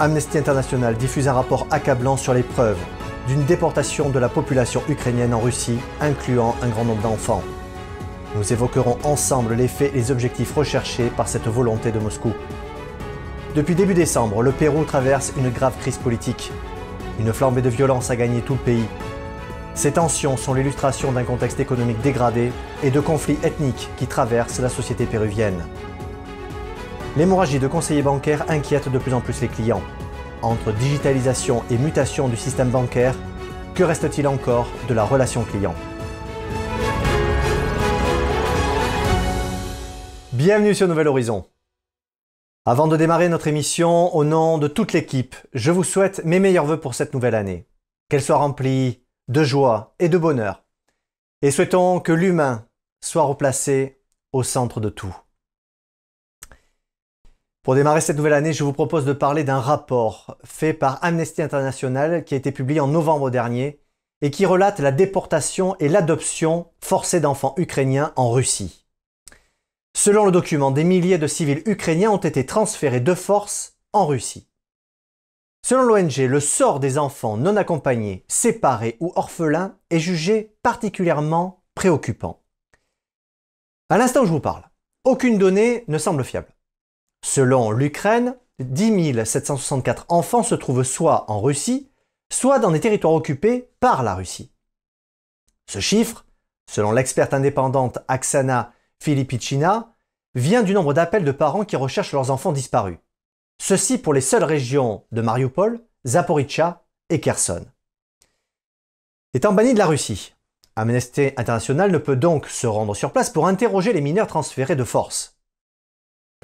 Amnesty International diffuse un rapport accablant sur les preuves d'une déportation de la population ukrainienne en Russie, incluant un grand nombre d'enfants. Nous évoquerons ensemble les faits et les objectifs recherchés par cette volonté de Moscou. Depuis début décembre, le Pérou traverse une grave crise politique. Une flambée de violence a gagné tout le pays. Ces tensions sont l'illustration d'un contexte économique dégradé et de conflits ethniques qui traversent la société péruvienne. L'hémorragie de conseillers bancaires inquiète de plus en plus les clients. Entre digitalisation et mutation du système bancaire, que reste-t-il encore de la relation client? Bienvenue sur Nouvel Horizon. Avant de démarrer notre émission, au nom de toute l'équipe, je vous souhaite mes meilleurs voeux pour cette nouvelle année. Qu'elle soit remplie de joie et de bonheur. Et souhaitons que l'humain soit replacé au centre de tout. Pour démarrer cette nouvelle année, je vous propose de parler d'un rapport fait par Amnesty International qui a été publié en novembre dernier et qui relate la déportation et l'adoption forcée d'enfants ukrainiens en Russie. Selon le document, des milliers de civils ukrainiens ont été transférés de force en Russie. Selon l'ONG, le sort des enfants non accompagnés, séparés ou orphelins est jugé particulièrement préoccupant. À l'instant où je vous parle, aucune donnée ne semble fiable. Selon l'Ukraine, 10 764 enfants se trouvent soit en Russie, soit dans des territoires occupés par la Russie. Ce chiffre, selon l'experte indépendante Aksana Filipicina, vient du nombre d'appels de parents qui recherchent leurs enfants disparus. Ceci pour les seules régions de Mariupol, Zaporizhia et Kherson. Étant banni de la Russie, Amnesty International ne peut donc se rendre sur place pour interroger les mineurs transférés de force.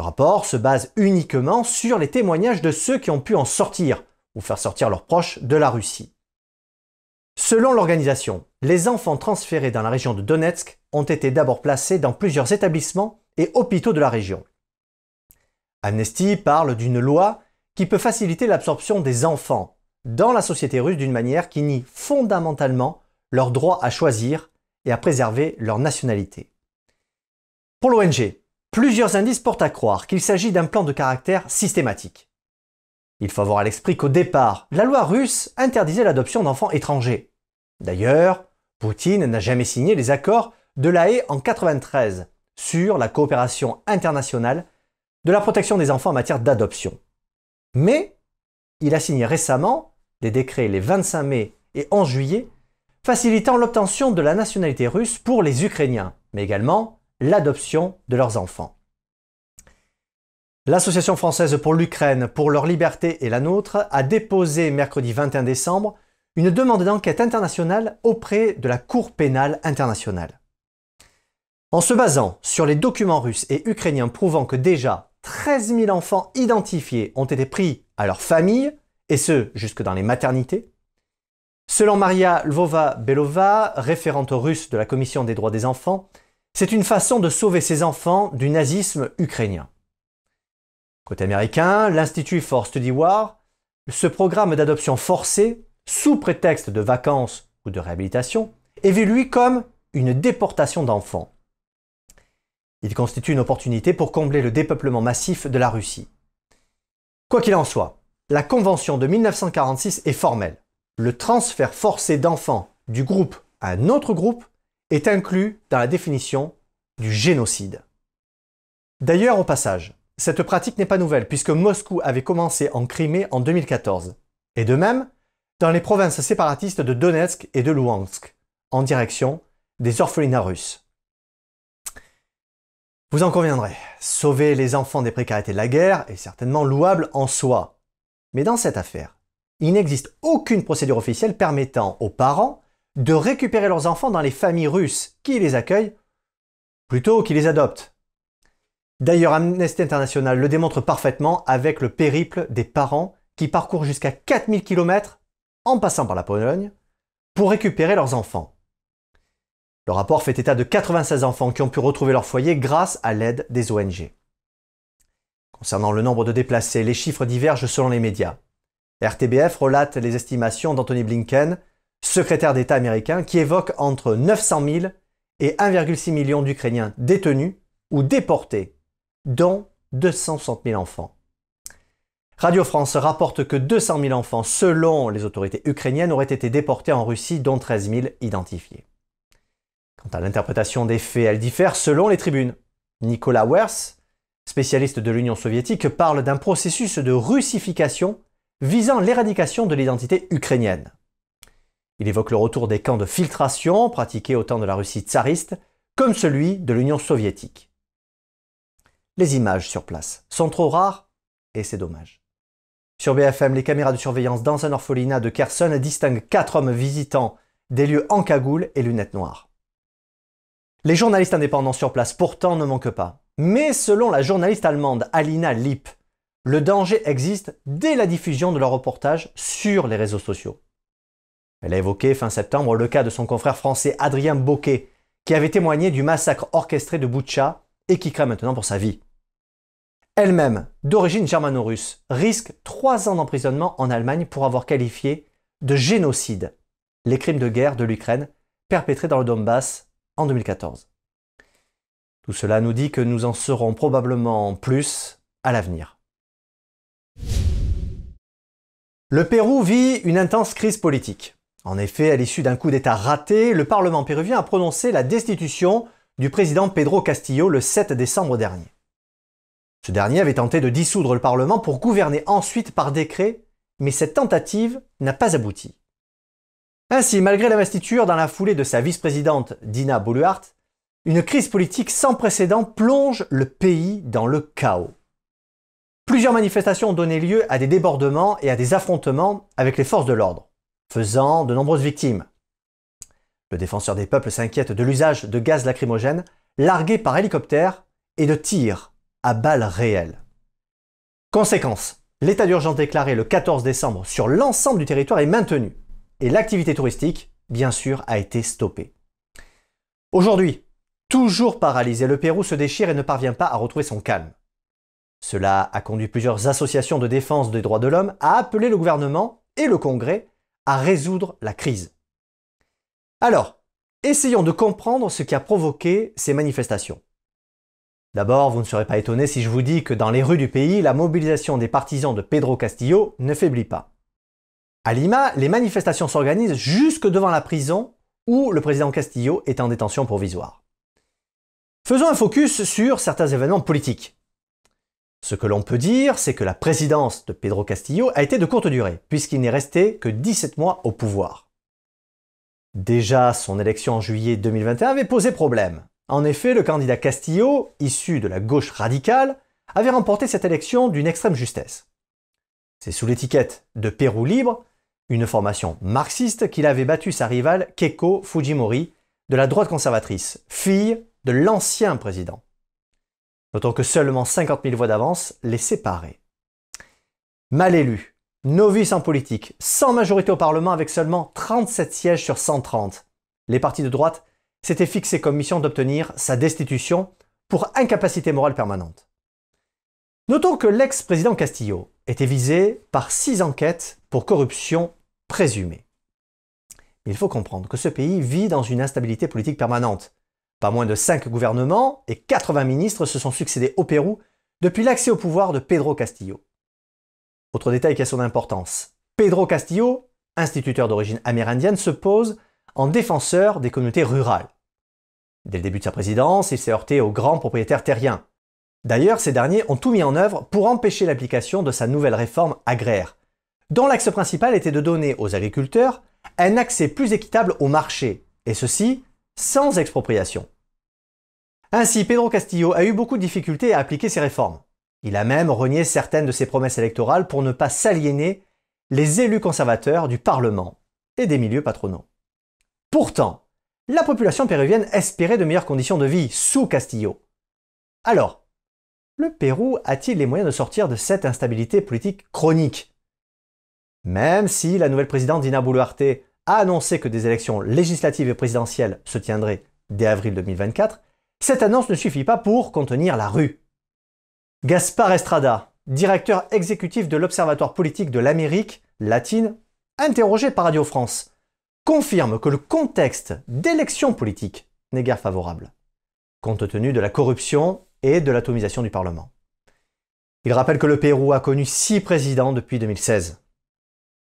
Le rapport se base uniquement sur les témoignages de ceux qui ont pu en sortir ou faire sortir leurs proches de la Russie. Selon l'organisation, les enfants transférés dans la région de Donetsk ont été d'abord placés dans plusieurs établissements et hôpitaux de la région. Amnesty parle d'une loi qui peut faciliter l'absorption des enfants dans la société russe d'une manière qui nie fondamentalement leur droit à choisir et à préserver leur nationalité. Pour l'ONG, Plusieurs indices portent à croire qu'il s'agit d'un plan de caractère systématique. Il faut avoir à l'esprit qu'au départ, la loi russe interdisait l'adoption d'enfants étrangers. D'ailleurs, Poutine n'a jamais signé les accords de la Haye en 93 sur la coopération internationale de la protection des enfants en matière d'adoption. Mais il a signé récemment des décrets les 25 mai et 11 juillet facilitant l'obtention de la nationalité russe pour les Ukrainiens, mais également l'adoption de leurs enfants. L'Association française pour l'Ukraine, pour leur liberté et la nôtre a déposé mercredi 21 décembre une demande d'enquête internationale auprès de la Cour pénale internationale. En se basant sur les documents russes et ukrainiens prouvant que déjà 13 000 enfants identifiés ont été pris à leur famille, et ce jusque dans les maternités, selon Maria Lvova-Belova, référente russe de la Commission des droits des enfants, c'est une façon de sauver ses enfants du nazisme ukrainien. Côté américain, l'Institut for Study War, ce programme d'adoption forcée, sous prétexte de vacances ou de réhabilitation, est vu lui comme une déportation d'enfants. Il constitue une opportunité pour combler le dépeuplement massif de la Russie. Quoi qu'il en soit, la Convention de 1946 est formelle. Le transfert forcé d'enfants du groupe à un autre groupe est inclus dans la définition du génocide. D'ailleurs, au passage, cette pratique n'est pas nouvelle puisque Moscou avait commencé en Crimée en 2014, et de même dans les provinces séparatistes de Donetsk et de Luhansk, en direction des orphelinats russes. Vous en conviendrez, sauver les enfants des précarités de la guerre est certainement louable en soi. Mais dans cette affaire, il n'existe aucune procédure officielle permettant aux parents de récupérer leurs enfants dans les familles russes qui les accueillent plutôt qu'ils les adoptent. D'ailleurs, Amnesty International le démontre parfaitement avec le périple des parents qui parcourent jusqu'à 4000 km en passant par la Pologne pour récupérer leurs enfants. Le rapport fait état de 96 enfants qui ont pu retrouver leur foyer grâce à l'aide des ONG. Concernant le nombre de déplacés, les chiffres divergent selon les médias. RTBF relate les estimations d'Anthony Blinken secrétaire d'État américain, qui évoque entre 900 000 et 1,6 million d'Ukrainiens détenus ou déportés, dont 260 000 enfants. Radio France rapporte que 200 000 enfants, selon les autorités ukrainiennes, auraient été déportés en Russie, dont 13 000 identifiés. Quant à l'interprétation des faits, elle diffère selon les tribunes. Nicolas Wers, spécialiste de l'Union soviétique, parle d'un processus de russification visant l'éradication de l'identité ukrainienne. Il évoque le retour des camps de filtration pratiqués au temps de la Russie tsariste, comme celui de l'Union soviétique. Les images sur place sont trop rares et c'est dommage. Sur BFM, les caméras de surveillance dans un orphelinat de Kherson distinguent quatre hommes visitant des lieux en cagoule et lunettes noires. Les journalistes indépendants sur place pourtant ne manquent pas. Mais selon la journaliste allemande Alina Lipp, le danger existe dès la diffusion de leur reportage sur les réseaux sociaux. Elle a évoqué fin septembre le cas de son confrère français Adrien Boquet, qui avait témoigné du massacre orchestré de Boutcha et qui craint maintenant pour sa vie. Elle-même, d'origine germano-russe, risque trois ans d'emprisonnement en Allemagne pour avoir qualifié de génocide les crimes de guerre de l'Ukraine perpétrés dans le Donbass en 2014. Tout cela nous dit que nous en saurons probablement plus à l'avenir. Le Pérou vit une intense crise politique. En effet, à l'issue d'un coup d'État raté, le Parlement péruvien a prononcé la destitution du président Pedro Castillo le 7 décembre dernier. Ce dernier avait tenté de dissoudre le Parlement pour gouverner ensuite par décret, mais cette tentative n'a pas abouti. Ainsi, malgré l'investiture dans la foulée de sa vice-présidente Dina Boluarte, une crise politique sans précédent plonge le pays dans le chaos. Plusieurs manifestations ont donné lieu à des débordements et à des affrontements avec les forces de l'ordre, faisant de nombreuses victimes. Le défenseur des peuples s'inquiète de l'usage de gaz lacrymogène largué par hélicoptère et de tirs à balles réelles. Conséquence, l'état d'urgence déclaré le 14 décembre sur l'ensemble du territoire est maintenu et l'activité touristique, bien sûr, a été stoppée. Aujourd'hui, toujours paralysé, le Pérou se déchire et ne parvient pas à retrouver son calme. Cela a conduit plusieurs associations de défense des droits de l'homme à appeler le gouvernement et le Congrès à résoudre la crise. Alors, essayons de comprendre ce qui a provoqué ces manifestations. D'abord, vous ne serez pas étonné si je vous dis que dans les rues du pays, la mobilisation des partisans de Pedro Castillo ne faiblit pas. À Lima, les manifestations s'organisent jusque devant la prison où le président Castillo est en détention provisoire. Faisons un focus sur certains événements politiques. Ce que l'on peut dire, c'est que la présidence de Pedro Castillo a été de courte durée, puisqu'il n'est resté que 17 mois au pouvoir. Déjà, son élection en juillet 2021 avait posé problème. En effet, le candidat Castillo, issu de la gauche radicale, avait remporté cette élection d'une extrême justesse. C'est sous l'étiquette de Pérou libre, une formation marxiste, qu'il avait battu sa rivale Keiko Fujimori de la droite conservatrice, fille de l'ancien président. Notons que seulement 50 000 voix d'avance les séparaient. Mal élu, novice en politique, sans majorité au Parlement avec seulement 37 sièges sur 130, les partis de droite s'étaient fixés comme mission d'obtenir sa destitution pour incapacité morale permanente. Notons que l'ex-président Castillo était visé par six enquêtes pour corruption présumée. Il faut comprendre que ce pays vit dans une instabilité politique permanente, pas moins de 5 gouvernements et 80 ministres se sont succédés au Pérou depuis l'accès au pouvoir de Pedro Castillo. Autre détail qui a son importance. Pedro Castillo, instituteur d'origine amérindienne, se pose en défenseur des communautés rurales. Dès le début de sa présidence, il s'est heurté aux grands propriétaires terriens. D'ailleurs, ces derniers ont tout mis en œuvre pour empêcher l'application de sa nouvelle réforme agraire, dont l'axe principal était de donner aux agriculteurs un accès plus équitable au marché, et ceci sans expropriation. Ainsi, Pedro Castillo a eu beaucoup de difficultés à appliquer ses réformes. Il a même renié certaines de ses promesses électorales pour ne pas s'aliéner les élus conservateurs du Parlement et des milieux patronaux. Pourtant, la population péruvienne espérait de meilleures conditions de vie sous Castillo. Alors, le Pérou a-t-il les moyens de sortir de cette instabilité politique chronique? Même si la nouvelle présidente Dina Boluarte a annoncé que des élections législatives et présidentielles se tiendraient dès avril 2024, cette annonce ne suffit pas pour contenir la rue. Gaspard Estrada, directeur exécutif de l'Observatoire politique de l'Amérique latine, interrogé par Radio France, confirme que le contexte d'élections politiques n'est guère favorable, compte tenu de la corruption et de l'atomisation du Parlement. Il rappelle que le Pérou a connu six présidents depuis 2016.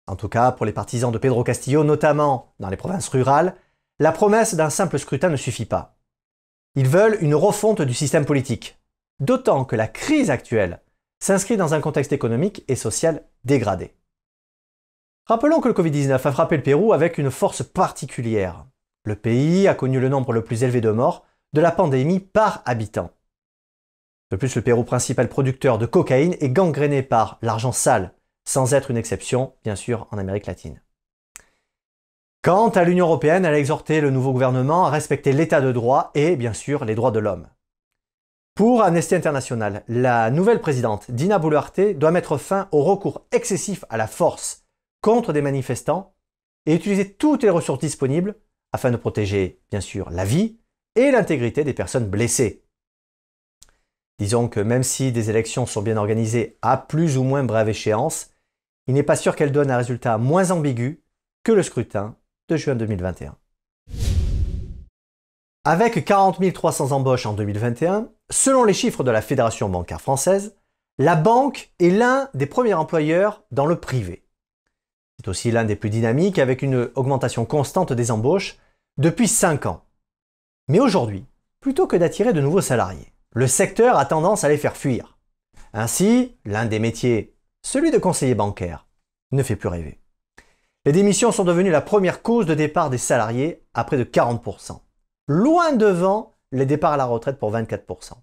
En tout cas, pour les partisans de Pedro Castillo, notamment dans les provinces rurales, la promesse d'un simple scrutin ne suffit pas. Ils veulent une refonte du système politique, d'autant que la crise actuelle s'inscrit dans un contexte économique et social dégradé. Rappelons que le Covid-19 a frappé le Pérou avec une force particulière. Le pays a connu le nombre le plus élevé de morts de la pandémie par habitant. De plus, le Pérou, principal producteur de cocaïne, est gangréné par l'argent sale, sans être une exception, bien sûr, en Amérique latine. Quant à l'Union européenne, elle a exhorté le nouveau gouvernement à respecter l'état de droit et, bien sûr, les droits de l'homme. Pour Amnesty International, la nouvelle présidente, Dina Boluarte, doit mettre fin au recours excessif à la force contre des manifestants et utiliser toutes les ressources disponibles afin de protéger, bien sûr, la vie et l'intégrité des personnes blessées. Disons que même si des élections sont bien organisées à plus ou moins brève échéance, il n'est pas sûr qu'elles donnent un résultat moins ambigu que le scrutin de juin 2021. Avec 40 300 embauches en 2021, selon les chiffres de la Fédération bancaire française, la banque est l'un des premiers employeurs dans le privé. C'est aussi l'un des plus dynamiques avec une augmentation constante des embauches depuis 5 ans. Mais aujourd'hui, plutôt que d'attirer de nouveaux salariés, le secteur a tendance à les faire fuir. Ainsi, l'un des métiers, celui de conseiller bancaire, ne fait plus rêver. Les démissions sont devenues la première cause de départ des salariés à près de 40%, loin devant les départs à la retraite pour 24%.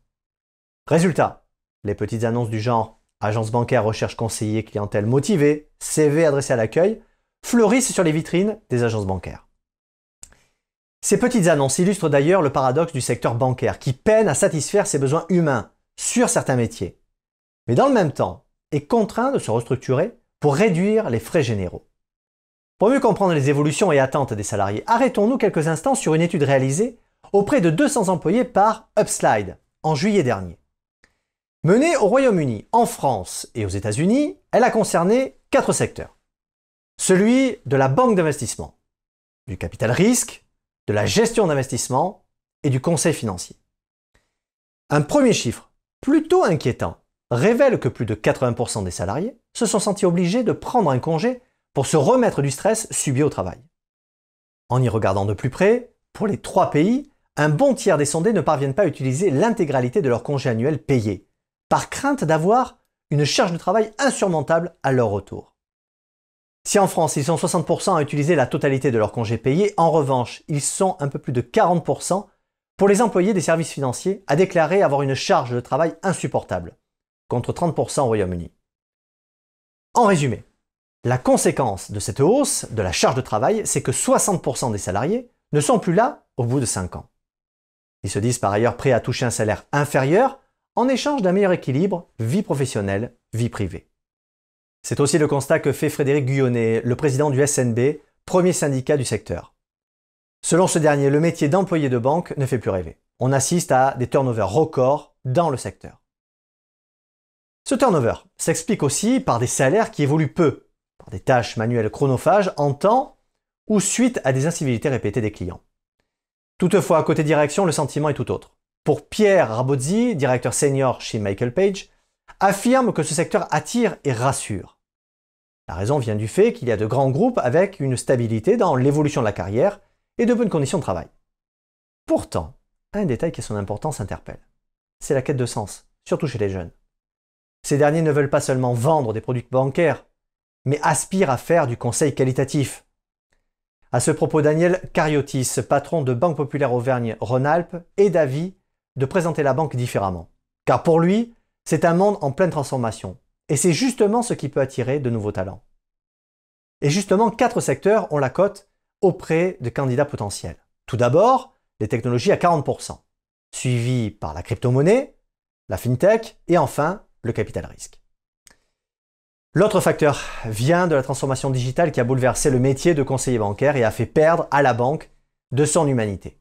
Résultat, les petites annonces du genre agence bancaire recherche conseiller clientèle motivée, CV adressé à l'accueil, fleurissent sur les vitrines des agences bancaires. Ces petites annonces illustrent d'ailleurs le paradoxe du secteur bancaire qui peine à satisfaire ses besoins humains sur certains métiers, mais dans le même temps est contraint de se restructurer pour réduire les frais généraux. Pour mieux comprendre les évolutions et attentes des salariés, arrêtons-nous quelques instants sur une étude réalisée auprès de 200 employés par Upslide en juillet dernier. Menée au Royaume-Uni, en France et aux États-Unis, elle a concerné quatre secteurs. Celui de la banque d'investissement, du capital risque, de la gestion d'investissement et du conseil financier. Un premier chiffre, plutôt inquiétant, révèle que plus de 80% des salariés se sont sentis obligés de prendre un congé pour se remettre du stress subi au travail. En y regardant de plus près, pour les trois pays, un bon tiers des sondés ne parviennent pas à utiliser l'intégralité de leur congé annuel payé, par crainte d'avoir une charge de travail insurmontable à leur retour. Si en France, ils sont 60% à utiliser la totalité de leur congé payé, en revanche, ils sont un peu plus de 40% pour les employés des services financiers à déclarer avoir une charge de travail insupportable, contre 30% au Royaume-Uni. En résumé, la conséquence de cette hausse de la charge de travail, c'est que 60% des salariés ne sont plus là au bout de 5 ans. Ils se disent par ailleurs prêts à toucher un salaire inférieur en échange d'un meilleur équilibre vie professionnelle, vie privée. C'est aussi le constat que fait Frédéric Guyonnet, le président du SNB, premier syndicat du secteur. Selon ce dernier, le métier d'employé de banque ne fait plus rêver. On assiste à des turnovers records dans le secteur. Ce turnover s'explique aussi par des salaires qui évoluent peu, par des tâches manuelles chronophages en temps ou suite à des incivilités répétées des clients. Toutefois, côté direction, le sentiment est tout autre. Pour Pierre Rabozzi, directeur senior chez Michael Page, affirme que ce secteur attire et rassure. La raison vient du fait qu'il y a de grands groupes avec une stabilité dans l'évolution de la carrière et de bonnes conditions de travail. Pourtant, un détail qui a son importance interpelle. C'est la quête de sens, surtout chez les jeunes. Ces derniers ne veulent pas seulement vendre des produits bancaires, mais aspirent à faire du conseil qualitatif. À ce propos, Daniel Cariotis, patron de Banque Populaire Auvergne-Rhône-Alpes, est d'avis de présenter la banque différemment. Car pour lui, c'est un monde en pleine transformation. Et c'est justement ce qui peut attirer de nouveaux talents. Et justement, quatre secteurs ont la cote auprès de candidats potentiels. Tout d'abord, les technologies à 40%, suivi par la crypto-monnaie, la fintech et enfin le capital risque. L'autre facteur vient de la transformation digitale qui a bouleversé le métier de conseiller bancaire et a fait perdre à la banque de son humanité.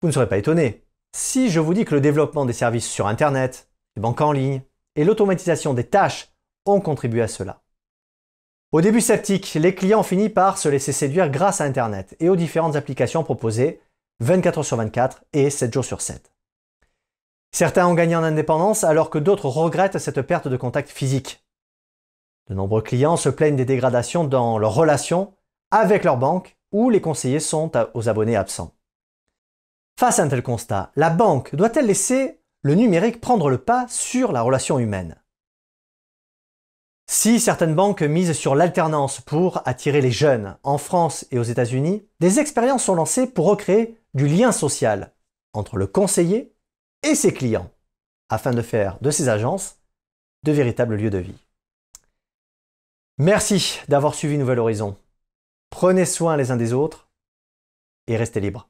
Vous ne serez pas étonné si je vous dis que le développement des services sur Internet, les banques en ligne et l'automatisation des tâches ont contribué à cela. Au début sceptique, les clients ont fini par se laisser séduire grâce à Internet et aux différentes applications proposées 24 heures sur 24 et 7 jours sur 7. Certains ont gagné en indépendance alors que d'autres regrettent cette perte de contact physique. De nombreux clients se plaignent des dégradations dans leurs relations avec leur banque où les conseillers sont aux abonnés absents. Face à un tel constat, la banque doit-elle laisser le numérique prendre le pas sur la relation humaine? Si certaines banques misent sur l'alternance pour attirer les jeunes en France et aux États-Unis, des expériences sont lancées pour recréer du lien social entre le conseiller et ses clients, afin de faire de ces agences de véritables lieux de vie. Merci d'avoir suivi Nouvel Horizon. Prenez soin les uns des autres et restez libres.